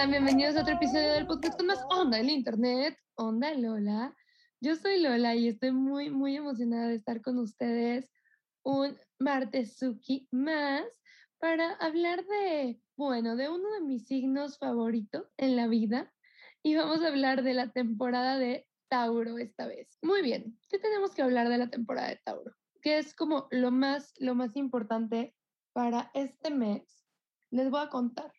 están? Bienvenidos a otro episodio del podcast con más onda en internet. Onda Lola. Yo soy Lola y estoy muy, muy emocionada de estar con ustedes un martes Suki más para hablar de, bueno, de uno de mis signos favoritos en la vida. Y vamos a hablar de la temporada de Tauro esta vez. Muy bien, ¿qué tenemos que hablar de la temporada de Tauro? Que es como lo más, lo más importante para este mes. Les voy a contar.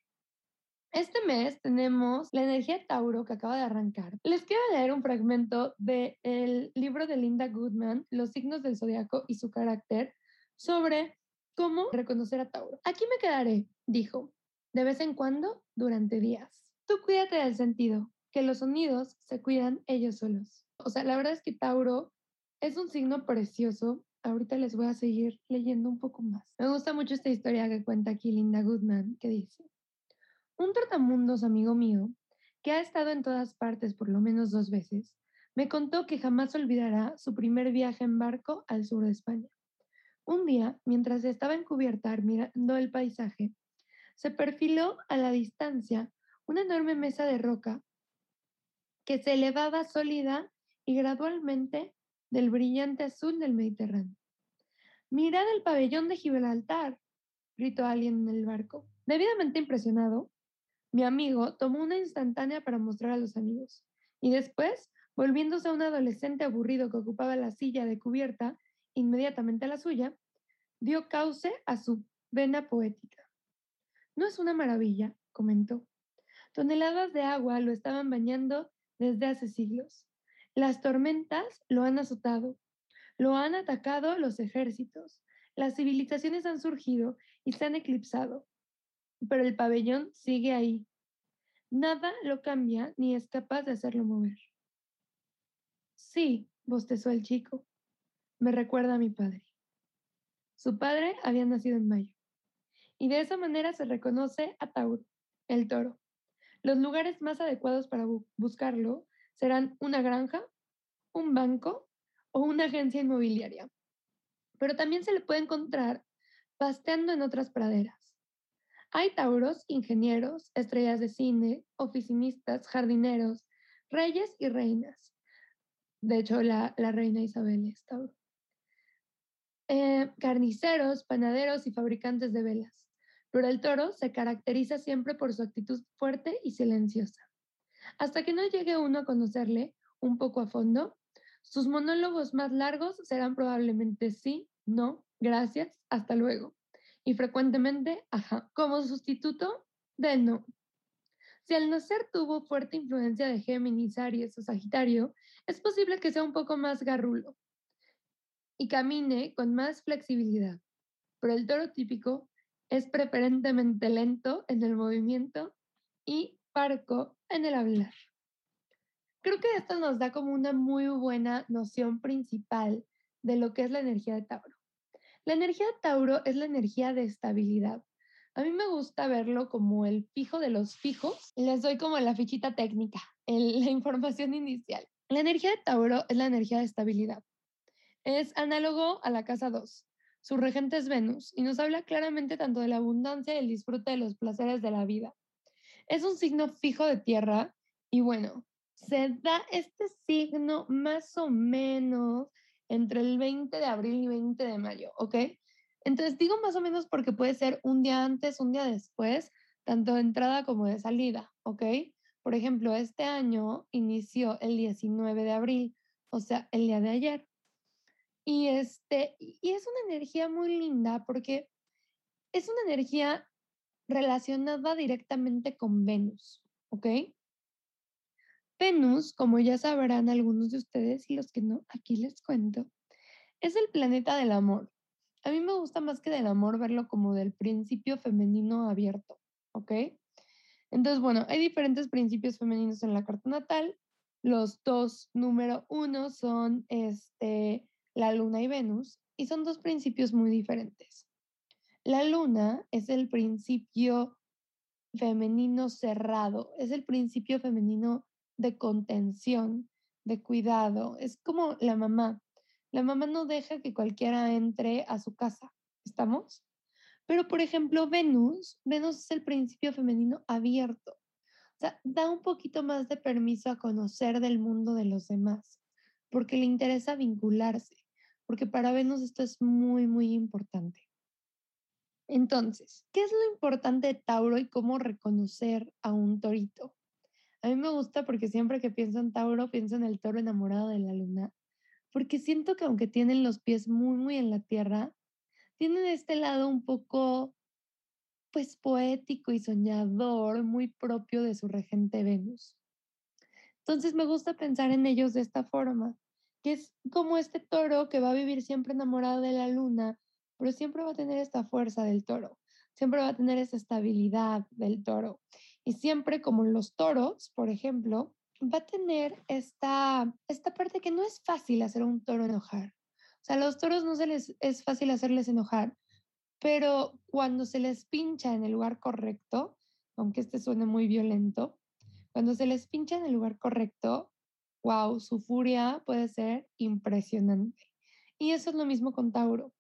Este mes tenemos la energía de Tauro que acaba de arrancar. Les quiero leer un fragmento del libro de Linda Goodman, Los signos del zodiaco y su carácter, sobre cómo reconocer a Tauro. Aquí me quedaré, dijo, de vez en cuando, durante días. Tú cuídate del sentido, que los sonidos se cuidan ellos solos. O sea, la verdad es que Tauro es un signo precioso. Ahorita les voy a seguir leyendo un poco más. Me gusta mucho esta historia que cuenta aquí Linda Goodman, que dice, un trotamundos amigo mío, que ha estado en todas partes por lo menos dos veces, me contó que jamás olvidará su primer viaje en barco al sur de España. Un día, mientras estaba en cubierta mirando el paisaje, se perfiló a la distancia una enorme mesa de roca que se elevaba sólida y gradualmente del brillante azul del Mediterráneo. Mirad el pabellón de Gibraltar, gritó alguien en el barco. Debidamente impresionado, mi amigo tomó una instantánea para mostrar a los amigos, y después, volviéndose a un adolescente aburrido que ocupaba la silla de cubierta inmediatamente a la suya, dio cauce a su vena poética. ¿No es una maravilla? comentó. Toneladas de agua lo estaban bañando desde hace siglos. Las tormentas lo han azotado, lo han atacado los ejércitos, las civilizaciones han surgido y se han eclipsado, pero el pabellón sigue ahí. Nada lo cambia ni es capaz de hacerlo mover. Sí, bostezó el chico. Me recuerda a mi padre. Su padre había nacido en mayo. Y de esa manera se reconoce a Tauro, el toro. Los lugares más adecuados para buscarlo serán una granja, un banco o una agencia inmobiliaria. Pero también se le puede encontrar pasteando en otras praderas hay tauros, ingenieros, estrellas de cine, oficinistas, jardineros, reyes y reinas. De hecho, la, reina Isabel es tauro. Eh, carniceros, panaderos y fabricantes de velas. Pero el toro se caracteriza siempre por su actitud fuerte y silenciosa. Hasta que no llegue uno a conocerle un poco a fondo, sus monólogos más largos serán probablemente sí, no, gracias, hasta luego y frecuentemente ajá, como sustituto del no. Si al nacer tuvo fuerte influencia de Géminis, Aries o Sagitario, es posible que sea un poco más garrulo y camine con más flexibilidad. Pero el toro típico es preferentemente lento en el movimiento y parco en el hablar. Creo que esto nos da como una muy buena noción principal de lo que es la energía de Tauro. La energía de Tauro es la energía de estabilidad. A mí me gusta verlo como el fijo de los fijos. Les doy como la fichita técnica, la información inicial. La energía de Tauro es la energía de estabilidad. Es análogo a la casa 2. Su regente es Venus y nos habla claramente tanto de la abundancia y el disfrute de los placeres de la vida. Es un signo fijo de tierra y bueno, se da este signo más o menos entre el 20 de abril y 20 de mayo, ¿ok? Entonces digo más o menos porque puede ser un día antes, un día después, tanto de entrada como de salida, ¿ok? Por ejemplo, este año inició el 19 de abril, o sea, el día de ayer. Y, este, y es una energía muy linda porque es una energía relacionada directamente con Venus, ¿ok? Venus, como ya sabrán algunos de ustedes y los que no, aquí les cuento, es el planeta del amor. A mí me gusta más que del amor verlo como del principio femenino abierto, ¿ok? Entonces, bueno, hay diferentes principios femeninos en la carta natal. Los dos número uno son este, la luna y Venus, y son dos principios muy diferentes. La luna es el principio femenino cerrado, es el principio femenino de contención, de cuidado. Es como la mamá. La mamá no deja que cualquiera entre a su casa, ¿estamos? Pero, por ejemplo, Venus, Venus es el principio femenino abierto. O sea, da un poquito más de permiso a conocer del mundo de los demás, porque le interesa vincularse, porque para Venus esto es muy, muy importante. Entonces, ¿qué es lo importante de Tauro y cómo reconocer a un torito? A mí me gusta porque siempre que pienso en Tauro, pienso en el toro enamorado de la luna, porque siento que aunque tienen los pies muy, muy en la tierra, tienen este lado un poco, pues, poético y soñador, muy propio de su regente Venus. Entonces me gusta pensar en ellos de esta forma, que es como este toro que va a vivir siempre enamorado de la luna, pero siempre va a tener esta fuerza del toro, siempre va a tener esa estabilidad del toro. Y siempre como los toros, por ejemplo, va a tener esta, esta parte que no es fácil hacer un toro enojar. O sea, a los toros no se les es fácil hacerles enojar, pero cuando se les pincha en el lugar correcto, aunque este suene muy violento, cuando se les pincha en el lugar correcto, wow, su furia puede ser impresionante. Y eso es lo mismo con Tauro.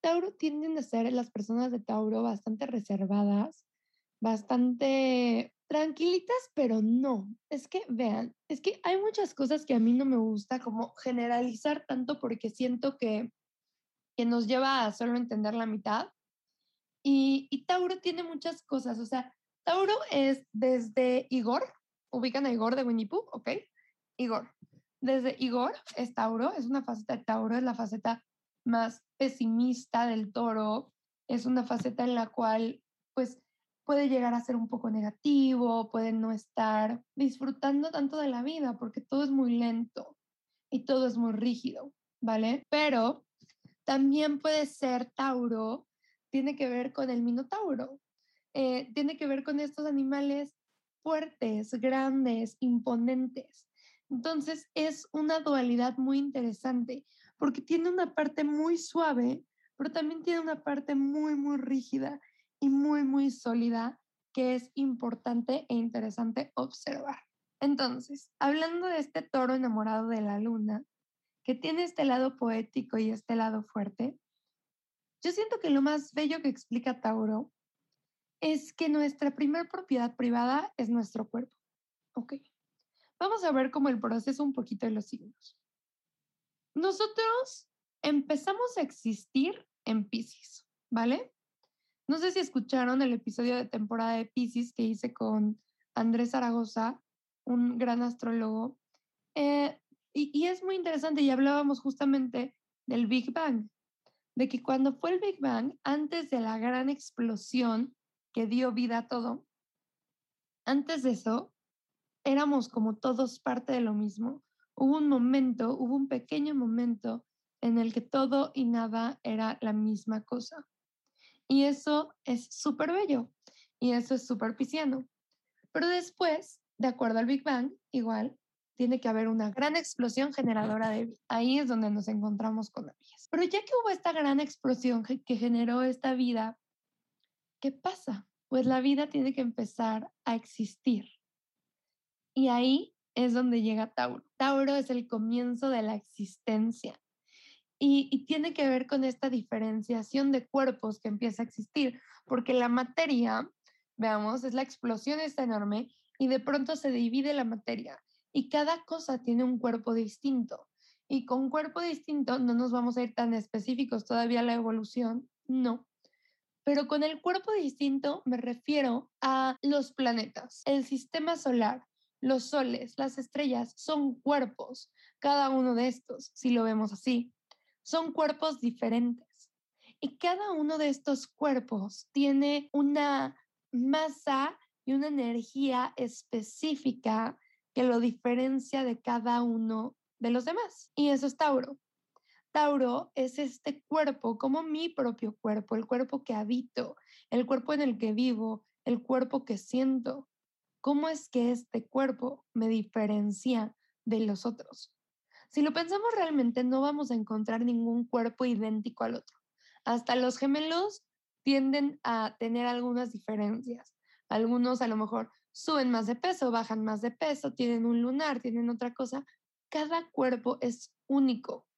Tauro tienden a ser las personas de Tauro bastante reservadas, bastante tranquilitas, pero no. Es que, vean, es que hay muchas cosas que a mí no me gusta como generalizar tanto porque siento que, que nos lleva a solo entender la mitad. Y, y Tauro tiene muchas cosas, o sea, Tauro es desde Igor, ubican a Igor de Winnie Pooh, ¿ok? Igor. Desde Igor es Tauro, es una faceta de Tauro, es la faceta más pesimista del toro, es una faceta en la cual pues puede llegar a ser un poco negativo, puede no estar disfrutando tanto de la vida porque todo es muy lento y todo es muy rígido, ¿vale? Pero también puede ser Tauro, tiene que ver con el Minotauro, eh, tiene que ver con estos animales fuertes, grandes, imponentes. Entonces es una dualidad muy interesante porque tiene una parte muy suave, pero también tiene una parte muy, muy rígida y muy, muy sólida que es importante e interesante observar. Entonces, hablando de este toro enamorado de la luna, que tiene este lado poético y este lado fuerte, yo siento que lo más bello que explica Tauro es que nuestra primera propiedad privada es nuestro cuerpo. Ok. Vamos a ver cómo el proceso un poquito de los signos. Nosotros empezamos a existir en Pisces, ¿vale? No sé si escucharon el episodio de temporada de Pisces que hice con Andrés Zaragoza, un gran astrólogo. Eh, y, y es muy interesante y hablábamos justamente del Big Bang, de que cuando fue el Big Bang, antes de la gran explosión que dio vida a todo, antes de eso, éramos como todos parte de lo mismo. Hubo un momento, hubo un pequeño momento en el que todo y nada era la misma cosa. Y eso es súper bello y eso es súper pisciano. Pero después, de acuerdo al Big Bang, igual, tiene que haber una gran explosión generadora de vida. Ahí es donde nos encontramos con la. Pero ya que hubo esta gran explosión que generó esta vida, ¿qué pasa? Pues la vida tiene que empezar a existir. Y ahí es donde llega Tauro. Tauro es el comienzo de la existencia. Y, tiene que ver con esta diferenciación de cuerpos que empieza a existir, porque la materia, veamos, es la explosión esta enorme y de pronto se divide la materia y cada cosa tiene un cuerpo distinto. Y con cuerpo distinto no nos vamos a ir tan específicos todavía la evolución, no. Pero con el cuerpo distinto me refiero a los planetas, el sistema solar, los soles, las estrellas son cuerpos, cada uno de estos, si lo vemos así son cuerpos diferentes. Y cada uno de estos cuerpos tiene una masa y una energía específica que lo diferencia de cada uno de los demás. Y eso es Tauro. Tauro es este cuerpo como mi propio cuerpo, el cuerpo que habito, el cuerpo en el que vivo, el cuerpo que siento. ¿Cómo es que este cuerpo me diferencia de los otros? Si lo pensamos realmente, no vamos a encontrar ningún cuerpo idéntico al otro. Hasta los gemelos tienden a tener algunas diferencias. Algunos a lo mejor suben más de peso, bajan más de peso, tienen un lunar, tienen otra cosa. Cada cuerpo es único.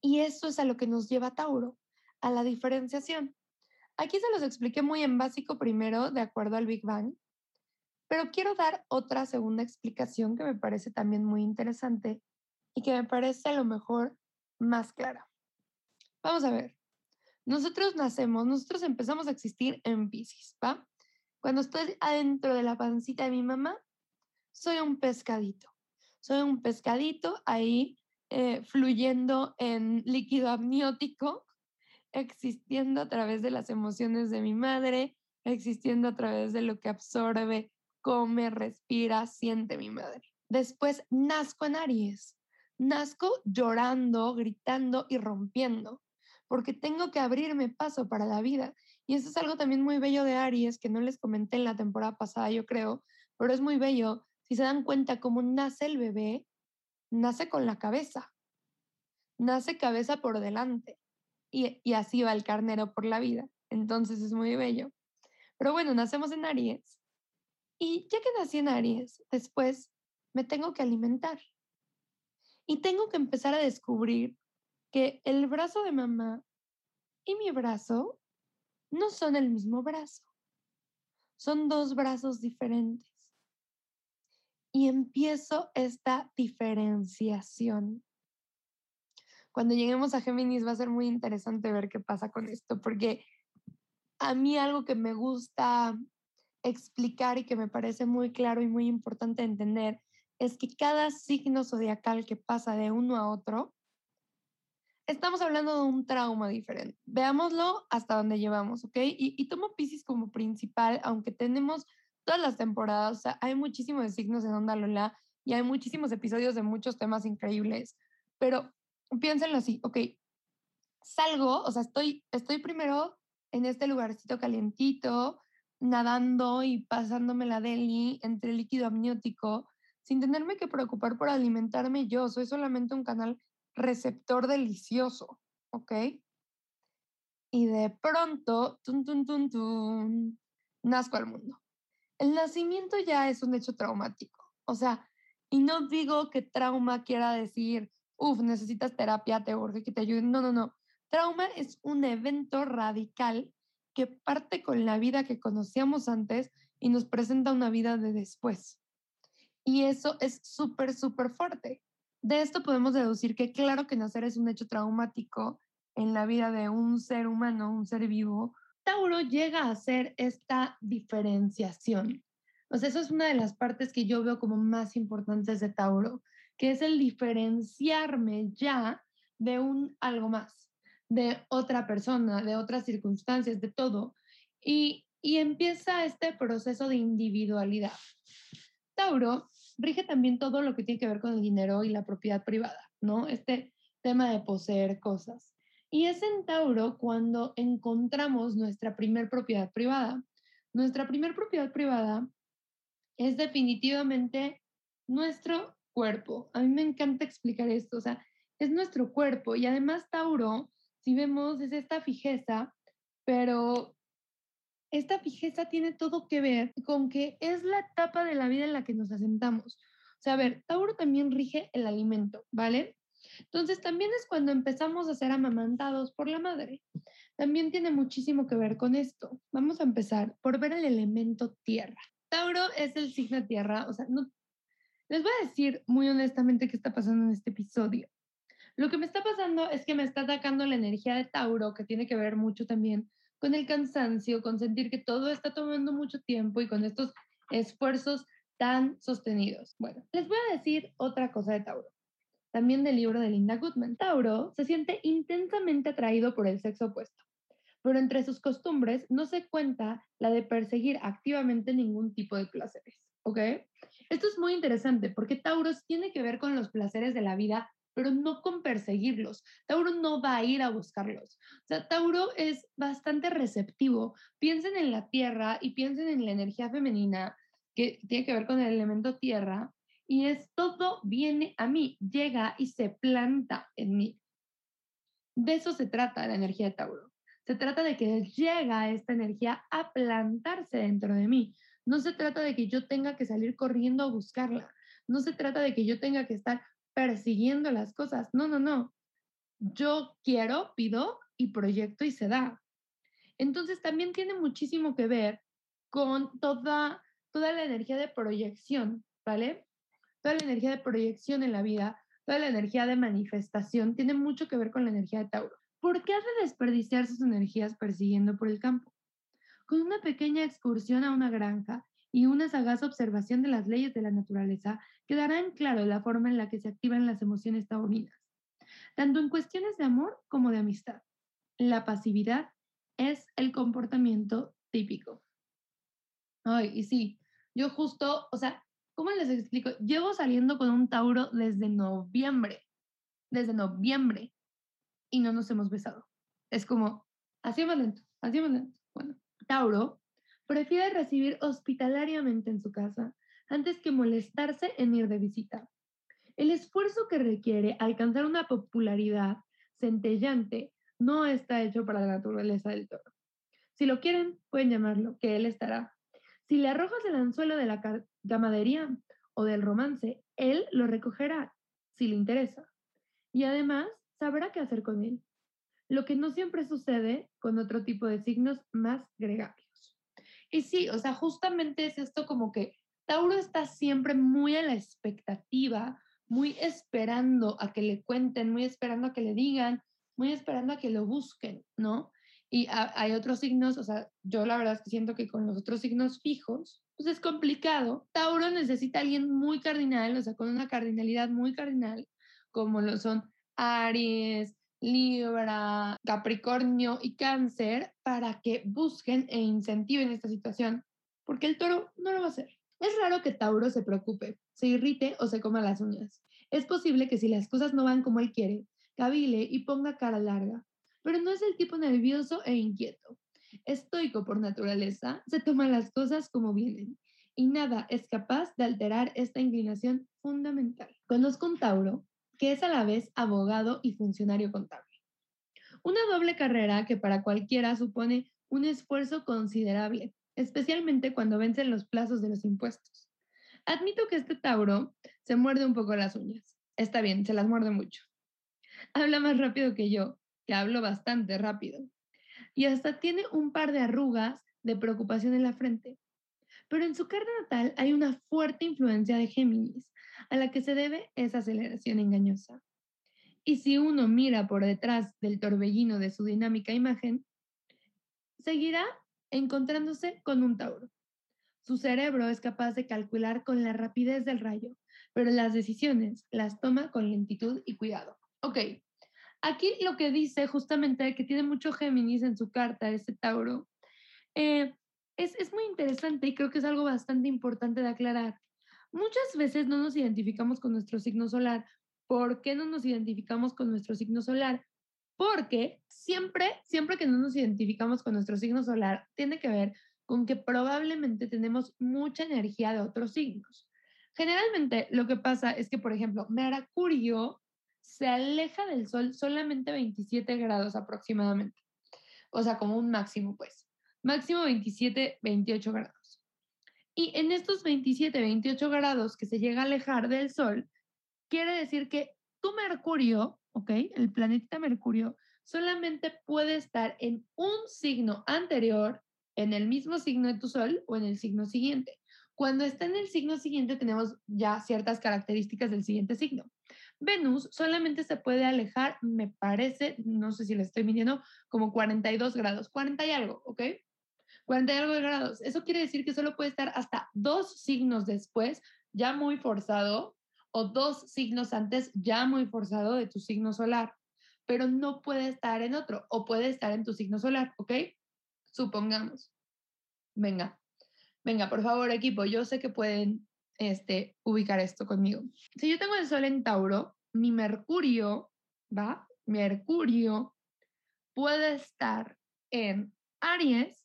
Y eso es a lo que nos lleva Tauro, a la diferenciación. Aquí se los expliqué muy en básico primero, de acuerdo al Big Bang, pero quiero dar otra segunda explicación que me parece también muy interesante y que me parece a lo mejor más clara. Vamos a ver. Nosotros nacemos, nosotros empezamos a existir en Pisces, ¿va? Cuando estoy adentro de la pancita de mi mamá, soy un pescadito. Soy un pescadito ahí eh, fluyendo en líquido amniótico, existiendo a través de las emociones de mi madre, existiendo a través de lo que absorbe, come, respira, siente mi madre. Después nazco en Aries. Nazco llorando, gritando y rompiendo, porque tengo que abrirme paso para la vida. Y eso es algo también muy bello de Aries, que no les comenté en la temporada pasada, yo creo, pero es muy bello. Si se dan cuenta cómo nace el bebé, nace con la cabeza, nace cabeza por delante. Y, y así va el carnero por la vida. Entonces es muy bello. Pero bueno, nacemos en Aries. Y ya que nací en Aries, después me tengo que alimentar. Y tengo que empezar a descubrir que el brazo de mamá y mi brazo no son el mismo brazo. Son dos brazos diferentes. Y empiezo esta diferenciación. Cuando lleguemos a Géminis va a ser muy interesante ver qué pasa con esto, porque a mí algo que me gusta explicar y que me parece muy claro y muy importante entender es que cada signo zodiacal que pasa de uno a otro, estamos hablando de un trauma diferente. Veámoslo hasta donde llevamos, ¿ok? Y, tomo Pisces como principal, aunque tenemos todas las temporadas, o sea, hay muchísimos signos en Onda Lola y hay muchísimos episodios de muchos temas increíbles, pero piénsenlo así, ok, salgo, o sea, estoy, estoy primero en este lugarcito calientito, nadando y pasándome la deli entre líquido amniótico, sin tenerme que preocupar por alimentarme yo. Soy solamente un canal receptor delicioso, ¿ok? Y de pronto, tun, tun, tun, tun, nazco al mundo. El nacimiento ya es un hecho traumático. O sea, y no digo que trauma quiera decir, uff, necesitas terapia, te urge que te ayuden. No, no, no. Trauma es un evento radical que parte con la vida que conocíamos antes y nos presenta una vida de después. Y eso es súper, súper fuerte. De esto podemos deducir que claro que nacer es un hecho traumático en la vida de un ser humano, un ser vivo. Tauro llega a hacer esta diferenciación. O sea, eso es una de las partes que yo veo como más importantes de Tauro, que es el diferenciarme ya de un algo más, de otra persona, de otras circunstancias, de todo. Y, y empieza este proceso de individualidad. Tauro rige también todo lo que tiene que ver con el dinero y la propiedad privada, ¿no? Este tema de poseer cosas. Y es en Tauro cuando encontramos nuestra primer propiedad privada. Nuestra primer propiedad privada es definitivamente nuestro cuerpo. A mí me encanta explicar esto, o sea, es nuestro cuerpo y además Tauro, si vemos, es esta fijeza, pero esta fijeza tiene todo que ver con que es la etapa de la vida en la que nos asentamos. O sea, a ver, Tauro también rige el alimento, ¿vale? Entonces también es cuando empezamos a ser amamantados por la madre. También tiene muchísimo que ver con esto. Vamos a empezar por ver el elemento tierra. Tauro es el signo tierra, o sea, no, les voy a decir muy honestamente qué está pasando en este episodio. Lo que me está pasando es que me está atacando la energía de Tauro, que tiene que ver mucho también con el cansancio, con sentir que todo está tomando mucho tiempo y con estos esfuerzos tan sostenidos. Bueno, les voy a decir otra cosa de Tauro. También del libro de Linda Goodman. Tauro se siente intensamente atraído por el sexo opuesto, pero entre sus costumbres no se cuenta la de perseguir activamente ningún tipo de placeres. ¿Ok? Esto es muy interesante porque Tauro tiene que ver con los placeres de la vida pero no con perseguirlos. Tauro no va a ir a buscarlos. O sea, Tauro es bastante receptivo. Piensen en la tierra y piensen en la energía femenina que tiene que ver con el elemento tierra y es todo viene a mí, llega y se planta en mí. De eso se trata la energía de Tauro. Se trata de que llega esta energía a plantarse dentro de mí. No se trata de que yo tenga que salir corriendo a buscarla. No se trata de que yo tenga que estar persiguiendo las cosas. No, no, no. Yo quiero, pido y proyecto y se da. Entonces también tiene muchísimo que ver con toda, toda la energía de proyección, ¿vale? Toda la energía de proyección en la vida, toda la energía de manifestación, tiene mucho que ver con la energía de Tauro. ¿Por qué hace desperdiciar sus energías persiguiendo por el campo? Con una pequeña excursión a una granja y una sagaz observación de las leyes de la naturaleza, quedará en claro la forma en la que se activan las emociones taurinas, tanto en cuestiones de amor como de amistad. La pasividad es el comportamiento típico. Ay, y sí, yo justo, o sea, ¿cómo les explico? Llevo saliendo con un Tauro desde noviembre, desde noviembre, y no nos hemos besado. Es como, así más lento, así más lento. Bueno, Tauro prefiere recibir hospitalariamente en su casa antes que molestarse en ir de visita. El esfuerzo que requiere alcanzar una popularidad centellante no está hecho para la naturaleza del toro. Si lo quieren, pueden llamarlo, que él estará. Si le arrojas el anzuelo de la gamadería o del romance, él lo recogerá, si le interesa. Y además, sabrá qué hacer con él. Lo que no siempre sucede con otro tipo de signos más gregarios. Y sí, o sea, justamente es esto como que Tauro está siempre muy a la expectativa, muy esperando a que le cuenten, muy esperando a que le digan, muy esperando a que lo busquen, ¿no? Y hay otros signos, o sea, yo la verdad es que siento que con los otros signos fijos, pues es complicado. Tauro necesita a alguien muy cardinal, o sea, con una cardinalidad muy cardinal, como lo son Aries, Libra, Capricornio y Cáncer, para que busquen e incentiven esta situación, porque el toro no lo va a hacer. Es raro que Tauro se preocupe, se irrite o se coma las uñas. Es posible que si las cosas no van como él quiere, cavile y ponga cara larga, pero no es el tipo nervioso e inquieto. Estoico por naturaleza, se toma las cosas como vienen y nada es capaz de alterar esta inclinación fundamental. Conozco un Tauro que es a la vez abogado y funcionario contable. Una doble carrera que para cualquiera supone un esfuerzo considerable, especialmente cuando vencen los plazos de los impuestos. Admito que este Tauro se muerde un poco las uñas. Está bien, se las muerde mucho habla más rápido que yo, que hablo bastante rápido. Y hasta tiene un par de arrugas de preocupación en la frente. Pero en su carta natal hay una fuerte influencia de Géminis, a la que se debe esa aceleración engañosa. Y si uno mira por detrás del torbellino de su dinámica imagen, seguirá encontrándose con un Tauro. Su cerebro es capaz de calcular con la rapidez del rayo, pero las decisiones las toma con lentitud y cuidado. Ok, aquí lo que dice justamente que tiene mucho Géminis en su carta, ese Tauro, eh, es, es muy interesante y creo que es algo bastante importante de aclarar. Muchas veces no nos identificamos con nuestro signo solar. ¿Por qué no nos identificamos con nuestro signo solar? Porque siempre, siempre que no nos identificamos con nuestro signo solar, tiene que ver con que probablemente tenemos mucha energía de otros signos. Generalmente lo que pasa es que, por ejemplo, Mercurio se aleja del Sol solamente 27 grados aproximadamente. O sea, como un máximo, pues. Máximo 27, 28 grados. Y en estos 27, 28 grados que se llega a alejar del Sol, quiere decir que tu Mercurio, ¿ok? El planeta Mercurio solamente puede estar en un signo anterior, en el mismo signo de tu Sol o en el signo siguiente. Cuando está en el signo siguiente tenemos ya ciertas características del siguiente signo. Venus solamente se puede alejar, me parece, no sé si le estoy midiendo, como 42 grados, 40 y algo, ¿ok? 40 y algo de grados. Eso quiere decir que solo puede estar hasta dos signos después, ya muy forzado, o dos signos antes, ya muy forzado de tu signo solar, pero no puede estar en otro, o puede estar en tu signo solar, ¿ok? Supongamos. Venga, venga, por favor, equipo, yo sé que pueden este, ubicar esto conmigo. Si yo tengo el Sol en Tauro, mi Mercurio, ¿va? Mercurio puede estar en Aries,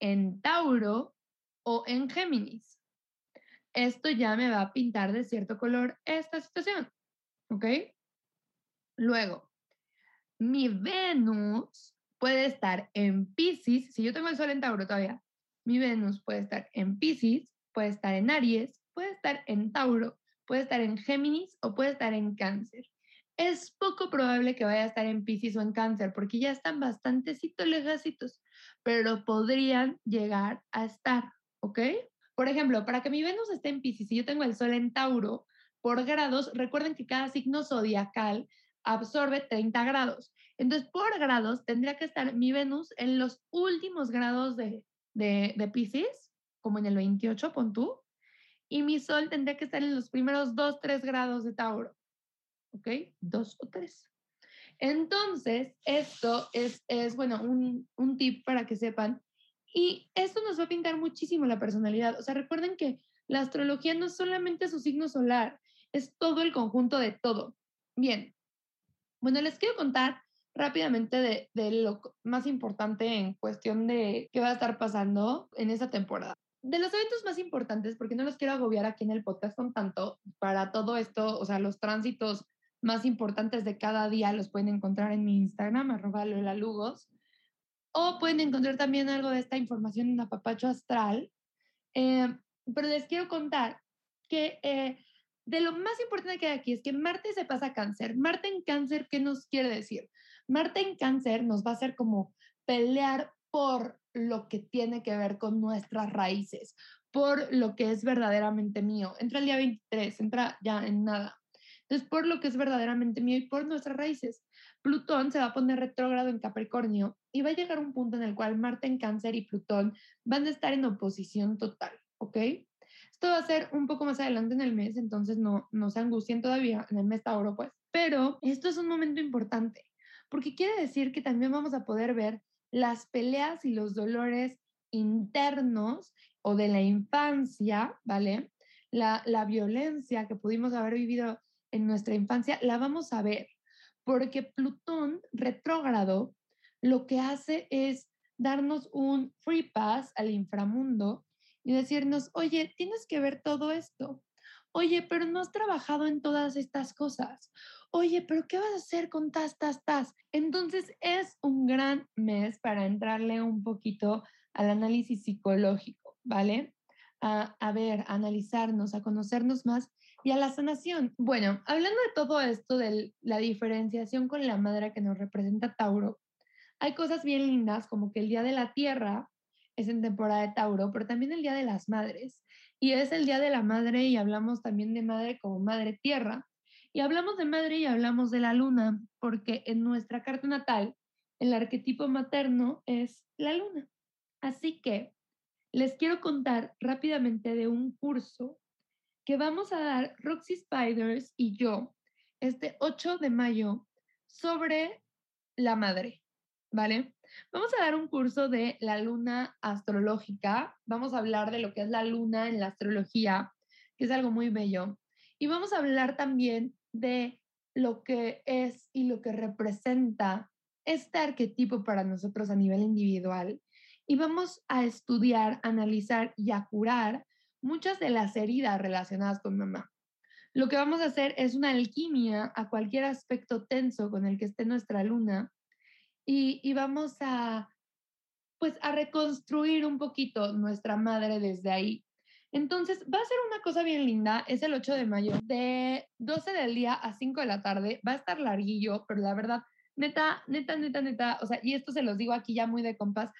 en Tauro o en Géminis. Esto ya me va a pintar de cierto color esta situación, ¿ok? Luego, mi Venus puede estar en Pisces, si yo tengo el Sol en Tauro todavía, mi Venus puede estar en Pisces, puede estar en Aries, puede estar en Tauro, puede estar en Géminis o puede estar en Cáncer. es poco probable que vaya a estar en Pisces o en Cáncer, porque ya están bastante lejacitos, pero podrían llegar a estar, ¿ok? Por ejemplo, para que mi Venus esté en Pisces y yo tengo el Sol en Tauro, por grados, recuerden que cada signo zodiacal absorbe 30 grados. Entonces, por grados, tendría que estar mi Venus en los últimos grados de, de, de Pisces, como en el 28, pon tú, y mi Sol tendría que estar en los primeros 2, 3 grados de Tauro. ¿Ok? 2 o 3. Entonces, esto es, es bueno, un, un tip para que sepan. Y esto nos va a pintar muchísimo la personalidad. O sea, recuerden que la astrología no es solamente su signo solar, es todo el conjunto de todo. Bien, bueno, les quiero contar rápidamente de, de, lo más importante en cuestión de qué va a estar pasando en esta temporada. De los eventos más importantes, porque no los quiero agobiar aquí en el podcast con tanto, para todo esto, o sea, los tránsitos más importantes de cada día los pueden encontrar en mi Instagram, arroba Lugos, o pueden encontrar también algo de esta información en Apapacho Astral. Eh, pero les quiero contar que eh, de lo más importante que hay aquí es que Marte se pasa a cáncer. Marte en cáncer, ¿qué nos quiere decir? Marte en cáncer nos va a hacer como pelear por lo que tiene que ver con nuestras raíces, por lo que es verdaderamente mío. Entra el día 23, entra ya en nada. Entonces, por lo que es verdaderamente mío y por nuestras raíces. Plutón se va a poner retrógrado en Capricornio y va a llegar un punto en el cual Marte en Cáncer y Plutón van a estar en oposición total, ¿ok? Esto va a ser un poco más adelante en el mes, entonces no, no se angustien todavía, en el mes Tauro, pues. Pero esto es un momento importante, porque quiere decir que también vamos a poder ver las peleas y los dolores internos o de la infancia, ¿vale? La, la violencia que pudimos haber vivido en nuestra infancia, la vamos a ver, porque Plutón retrógrado lo que hace es darnos un free pass al inframundo y decirnos, oye, tienes que ver todo esto. Oye, pero no has trabajado en todas estas cosas. Oye, pero ¿qué vas a hacer con tas, tas, tas? Entonces es un gran mes para entrarle un poquito al análisis psicológico, ¿vale? A, a ver, a analizarnos, a conocernos más y a la sanación. Bueno, hablando de todo esto, de la diferenciación con la madre que nos representa Tauro, hay cosas bien lindas como que el Día de la Tierra es en temporada de Tauro, pero también el Día de las Madres. Y es el Día de la Madre y hablamos también de madre como madre tierra. Y hablamos de madre y hablamos de la luna, porque en nuestra carta natal el arquetipo materno es la luna. Así que les quiero contar rápidamente de un curso que vamos a dar Roxy Spiders y yo este 8 de mayo sobre la madre, ¿vale? Vamos a dar un curso de la luna astrológica. Vamos a hablar de lo que es la luna en la astrología, que es algo muy bello. Y vamos a hablar también de lo que es y lo que representa este arquetipo para nosotros a nivel individual. Y vamos a estudiar, analizar y a curar muchas de las heridas relacionadas con mamá. Lo que vamos a hacer es una alquimia a cualquier aspecto tenso con el que esté nuestra luna y, vamos a, pues, a reconstruir un poquito nuestra madre desde ahí. Entonces, va a ser una cosa bien linda. Es el 8 de mayo, de 12 del día a 5 de la tarde. Va a estar larguillo, pero la verdad, neta, neta, neta, neta, o sea, y esto se los digo aquí ya muy de compás,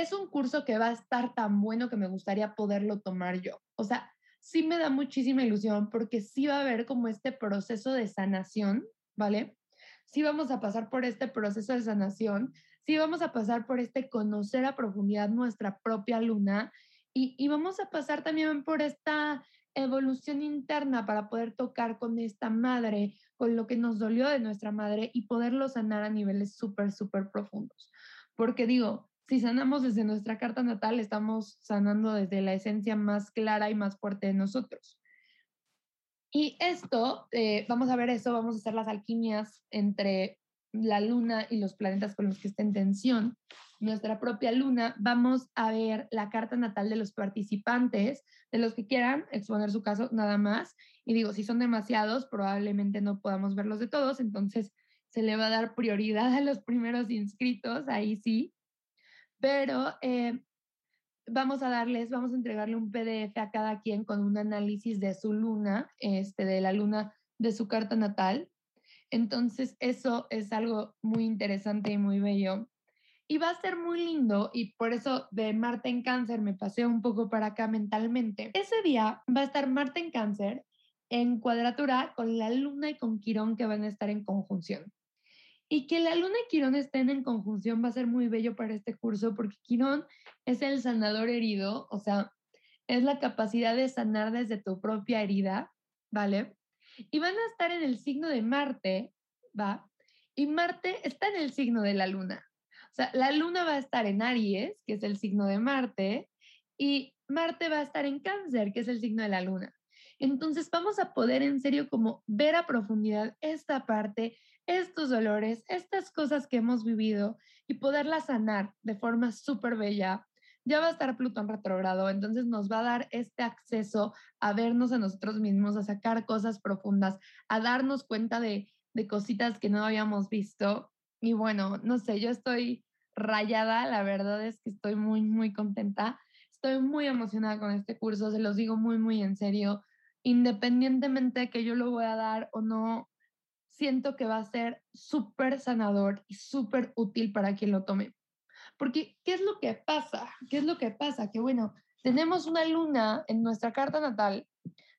es un curso que va a estar tan bueno que me gustaría poderlo tomar yo. O sea, sí me da muchísima ilusión porque sí va a haber como este proceso de sanación, ¿vale? sí vamos a pasar por este proceso de sanación, sí vamos a pasar por este conocer a profundidad nuestra propia luna y, y vamos a pasar también por esta evolución interna para poder tocar con esta madre, con lo que nos dolió de nuestra madre y poderlo sanar a niveles súper, súper profundos. Porque digo, si sanamos desde nuestra carta natal, estamos sanando desde la esencia más clara y más fuerte de nosotros. Y esto, eh, vamos a ver eso, vamos a hacer las alquimias entre la luna y los planetas con los que está en tensión. Nuestra propia luna, vamos a ver la carta natal de los participantes, de los que quieran exponer su caso nada más. Y digo, si son demasiados, probablemente no podamos verlos de todos, entonces se le va a dar prioridad a los primeros inscritos, ahí sí. Pero eh, vamos a darles, vamos a entregarle un PDF a cada quien con un análisis de su luna, este, de la luna de su carta natal. Entonces, eso es algo muy interesante y muy bello. Y va a ser muy lindo y por eso de Marte en cáncer me pasé un poco para acá mentalmente. Ese día va a estar Marte en cáncer en cuadratura con la luna y con Quirón que van a estar en conjunción. Y que la luna y Quirón estén en conjunción va a ser muy bello para este curso porque Quirón es el sanador herido, o sea, es la capacidad de sanar desde tu propia herida, ¿vale? Y van a estar en el signo de Marte, ¿va? Y Marte está en el signo de la luna. O sea, la luna va a estar en Aries, que es el signo de Marte, y Marte va a estar en Cáncer, que es el signo de la luna. Entonces vamos a poder en serio como ver a profundidad esta parte, estos dolores, estas cosas que hemos vivido y poderlas sanar de forma súper bella. Ya va a estar Plutón retrogrado, entonces nos va a dar este acceso a vernos a nosotros mismos, a sacar cosas profundas, a darnos cuenta de, de cositas que no habíamos visto. Y bueno, no sé, yo estoy rayada, la verdad es que estoy muy, muy contenta. Estoy muy emocionada con este curso, se los digo muy, muy en serio. Independientemente de que yo lo voy a dar o no, siento que va a ser súper sanador y súper útil para quien lo tome. Porque, ¿qué es lo que pasa? ¿Qué es lo que pasa? Que bueno, tenemos una luna en nuestra carta natal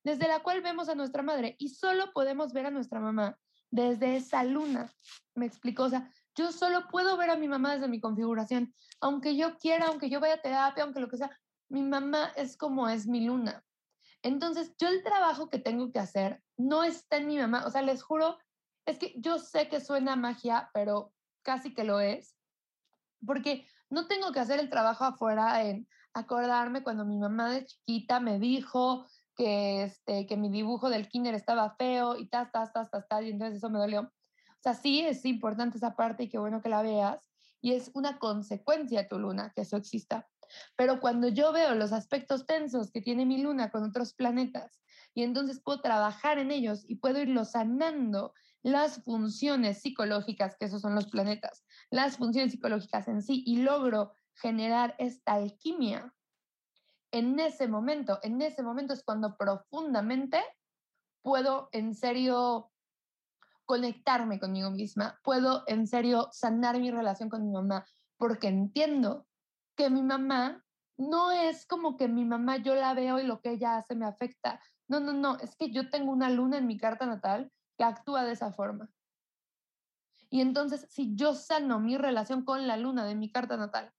desde la cual vemos a nuestra madre y solo podemos ver a nuestra mamá desde esa luna. ¿Me explico? O sea, yo solo puedo ver a mi mamá desde mi configuración. Aunque yo quiera, aunque yo vaya a terapia, aunque lo que sea, mi mamá es como es mi luna. Entonces, yo el trabajo que tengo que hacer no está en mi mamá. O sea, les juro es que yo sé que suena magia, pero casi que lo es, porque no tengo que hacer el trabajo afuera en acordarme cuando mi mamá de chiquita me dijo que, este, que mi dibujo del kinder estaba feo y tas, tas, tas, tas, tas, y entonces eso me dolió. O sea, sí es importante esa parte y qué bueno que la veas, y es una consecuencia tu luna que eso exista. Pero cuando yo veo los aspectos tensos que tiene mi luna con otros planetas, y entonces puedo trabajar en ellos y puedo irlo sanando las funciones psicológicas, que esos son los planetas, las funciones psicológicas en sí, y logro generar esta alquimia, en ese momento, en ese momento es cuando profundamente puedo en serio conectarme conmigo misma, puedo en serio sanar mi relación con mi mamá, porque entiendo que mi mamá no es como que mi mamá yo la veo y lo que ella hace me afecta. No, no, no, es que yo tengo una luna en mi carta natal que actúa de esa forma. Y entonces, si yo sano mi relación con la luna de mi carta natal,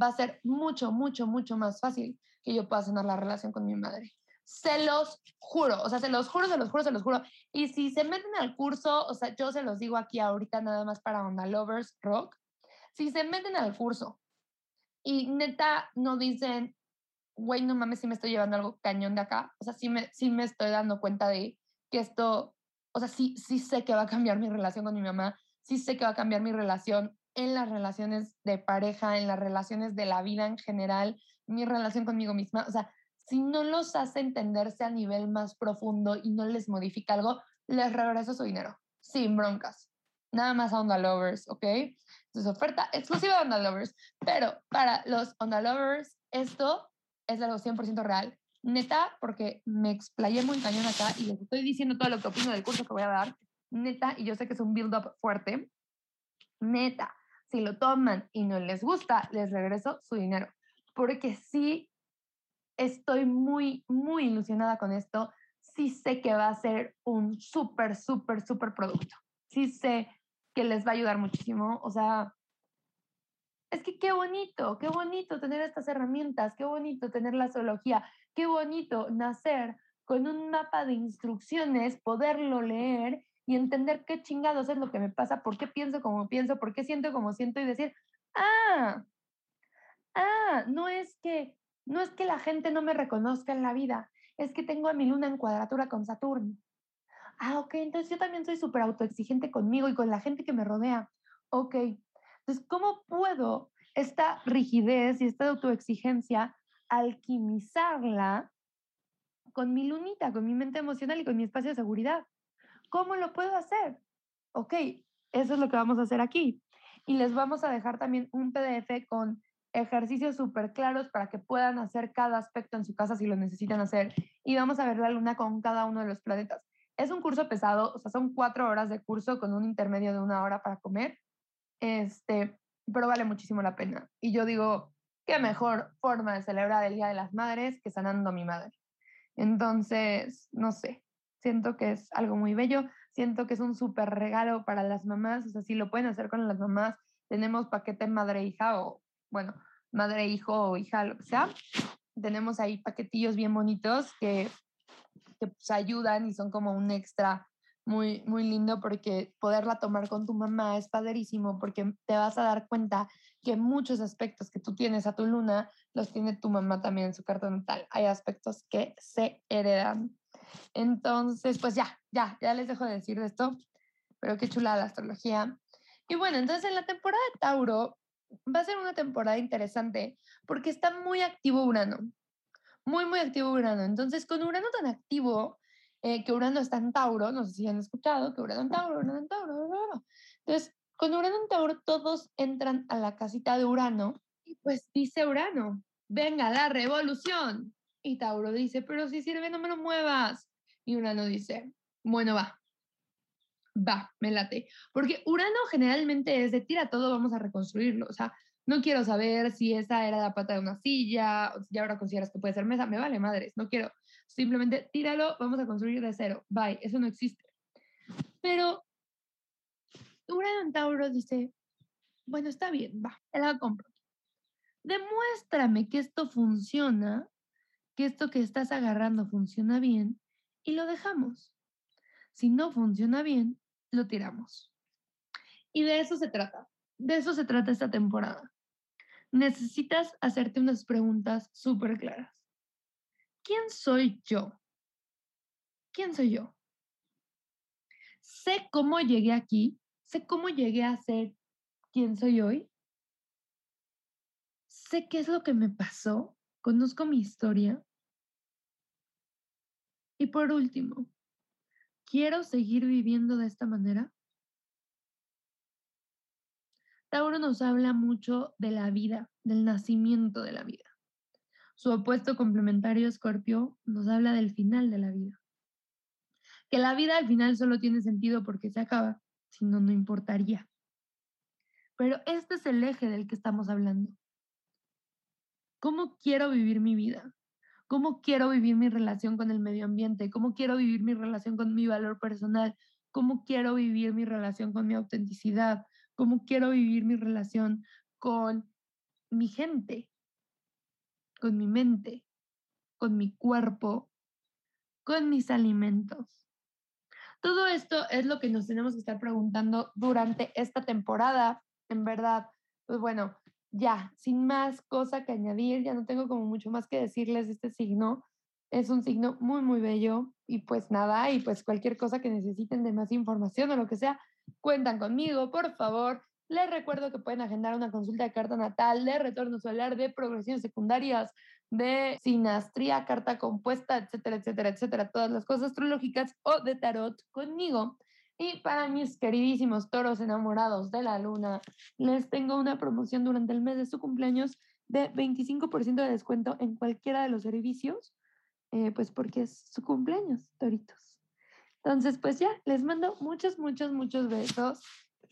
va a ser mucho, mucho, mucho más fácil que yo pueda sanar la relación con mi madre. Se los juro, o sea, se los juro, se los juro, se los juro. Y si se meten al curso, o sea, yo se los digo aquí ahorita nada más para Onda Lovers Rock, si se meten al curso y neta no dicen, güey, no mames, si me estoy llevando algo cañón de acá, o sea, sí me, sí me estoy dando cuenta de que esto, o sea, sí, sí sé que va a cambiar mi relación con mi mamá, sí sé que va a cambiar mi relación en las relaciones de pareja, en las relaciones de la vida en general, mi relación conmigo misma. O sea, si no los hace entenderse a nivel más profundo y no les modifica algo, les regreso su dinero, sin broncas. Nada más a Onda Lovers, ¿ok? Entonces, oferta exclusiva de Onda Lovers. Pero para los Onda Lovers, esto es algo 100% real. Neta, porque me explayé muy cañón acá y les estoy diciendo todo lo que opino del curso que voy a dar, neta, y yo sé que es un build-up fuerte, neta, si lo toman y no les gusta, les regreso su dinero, porque sí estoy muy, muy ilusionada con esto, sí sé que va a ser un súper, súper, súper producto, sí sé que les va a ayudar muchísimo, o sea, es que qué bonito, qué bonito tener estas herramientas, qué bonito tener la zoología, qué bonito nacer con un mapa de instrucciones, poderlo leer y entender qué chingados es lo que me pasa, por qué pienso como pienso, por qué siento como siento y decir, ah, ah, no es que, no es que la gente no me reconozca en la vida, es que tengo a mi luna en cuadratura con Saturno. Ah, ok, entonces yo también soy súper autoexigente conmigo y con la gente que me rodea. Ok, entonces, ¿cómo puedo esta rigidez y esta autoexigencia alquimizarla con mi lunita, con mi mente emocional y con mi espacio de seguridad. ¿Cómo lo puedo hacer? Ok, eso es lo que vamos a hacer aquí. Y les vamos a dejar también un PDF con ejercicios súper claros para que puedan hacer cada aspecto en su casa si lo necesitan hacer. Y vamos a ver la luna con cada uno de los planetas. Es un curso pesado, o sea, son cuatro horas de curso con un intermedio de una hora para comer, este, pero vale muchísimo la pena. Y yo digo, qué mejor forma de celebrar el Día de las Madres que sanando a mi madre. Entonces, no sé, siento que es algo muy bello, siento que es un súper regalo para las mamás, o sea, si lo pueden hacer con las mamás, tenemos paquete madre-hija o, bueno, madre-hijo o hija, lo que sea, tenemos ahí paquetillos bien bonitos que, que pues, ayudan y son como un extra muy, muy lindo porque poderla tomar con tu mamá es padrísimo porque te vas a dar cuenta que muchos aspectos que tú tienes a tu luna los tiene tu mamá también en su carta natal. Hay aspectos que se heredan. Entonces, pues ya, ya, ya les dejo de decir de esto, pero qué chula la astrología. Y bueno, entonces en la temporada de Tauro va a ser una temporada interesante porque está muy activo Urano, muy, muy activo Urano. Entonces, con Urano tan activo, eh, que Urano está en Tauro, no sé si han escuchado, que Urano en Tauro, Urano en Tauro, Urano. Entonces, con Urano en Tauro, todos entran a la casita de Urano y pues dice Urano, venga la revolución. Y Tauro dice, pero si sirve, no me lo muevas. Y Urano dice, bueno, va, va, me late. Porque Urano generalmente es de tira todo, vamos a reconstruirlo. O sea, no quiero saber si esa era la pata de una silla, o si ahora consideras que puede ser mesa, me vale madres, no quiero. Simplemente tíralo, vamos a construir de cero. Bye, eso no existe. Pero Urano Tauro dice, bueno, está bien, va, te la compro. Demuéstrame que esto funciona, que esto que estás agarrando funciona bien y lo dejamos. Si no funciona bien, lo tiramos. Y de eso se trata. De eso se trata esta temporada. Necesitas hacerte unas preguntas súper claras. ¿quién soy yo? ¿Quién soy yo? Sé cómo llegué aquí, sé cómo llegué a ser quien soy hoy. Sé qué es lo que me pasó, conozco mi historia. Y por último, ¿quiero seguir viviendo de esta manera? Tauro nos habla mucho de la vida, del nacimiento de la vida. Su opuesto complementario, Escorpio, nos habla del final de la vida. Que la vida al final solo tiene sentido porque se acaba, si no, no importaría. Pero este es el eje del que estamos hablando. ¿Cómo quiero vivir mi vida? ¿Cómo quiero vivir mi relación con el medio ambiente? ¿Cómo quiero vivir mi relación con mi valor personal? ¿Cómo quiero vivir mi relación con mi autenticidad? ¿Cómo quiero vivir mi relación con mi gente? con mi mente, con mi cuerpo, con mis alimentos. Todo esto es lo que nos tenemos que estar preguntando durante esta temporada. En verdad, pues bueno, ya, sin más cosa que añadir, ya no tengo como mucho más que decirles de este signo. Es un signo muy, muy bello y pues nada, y pues cualquier cosa que necesiten de más información o lo que sea, cuentan conmigo, por favor. Les recuerdo que pueden agendar una consulta de carta natal, de retorno solar, de progresiones secundarias, de sinastría, carta compuesta, etcétera, etcétera, etcétera, todas las cosas astrológicas o de tarot conmigo. Y para mis queridísimos toros enamorados de la luna, les tengo una promoción durante el mes de su cumpleaños de 25% de descuento en cualquiera de los servicios, eh, pues porque es su cumpleaños, toritos. Entonces, pues ya, les mando muchos, muchos, muchos besos.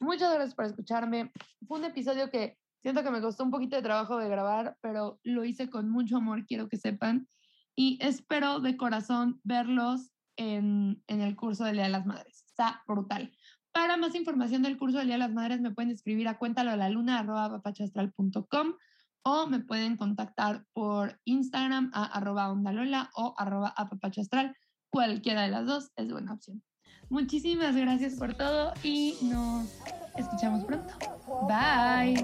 Muchas gracias por escucharme. Fue un episodio que siento que me costó un poquito de trabajo de grabar, pero lo hice con mucho amor, quiero que sepan. Y espero de corazón verlos en, en el curso del Día de las Madres. Está brutal. Para más información del curso del Día de las Madres me pueden escribir a cuéntalo a la luna o me pueden contactar por Instagram a arroba ondalola o arroba apapachastral. Cualquiera de las dos es buena opción. Muchísimas gracias por todo y nos escuchamos pronto. Bye.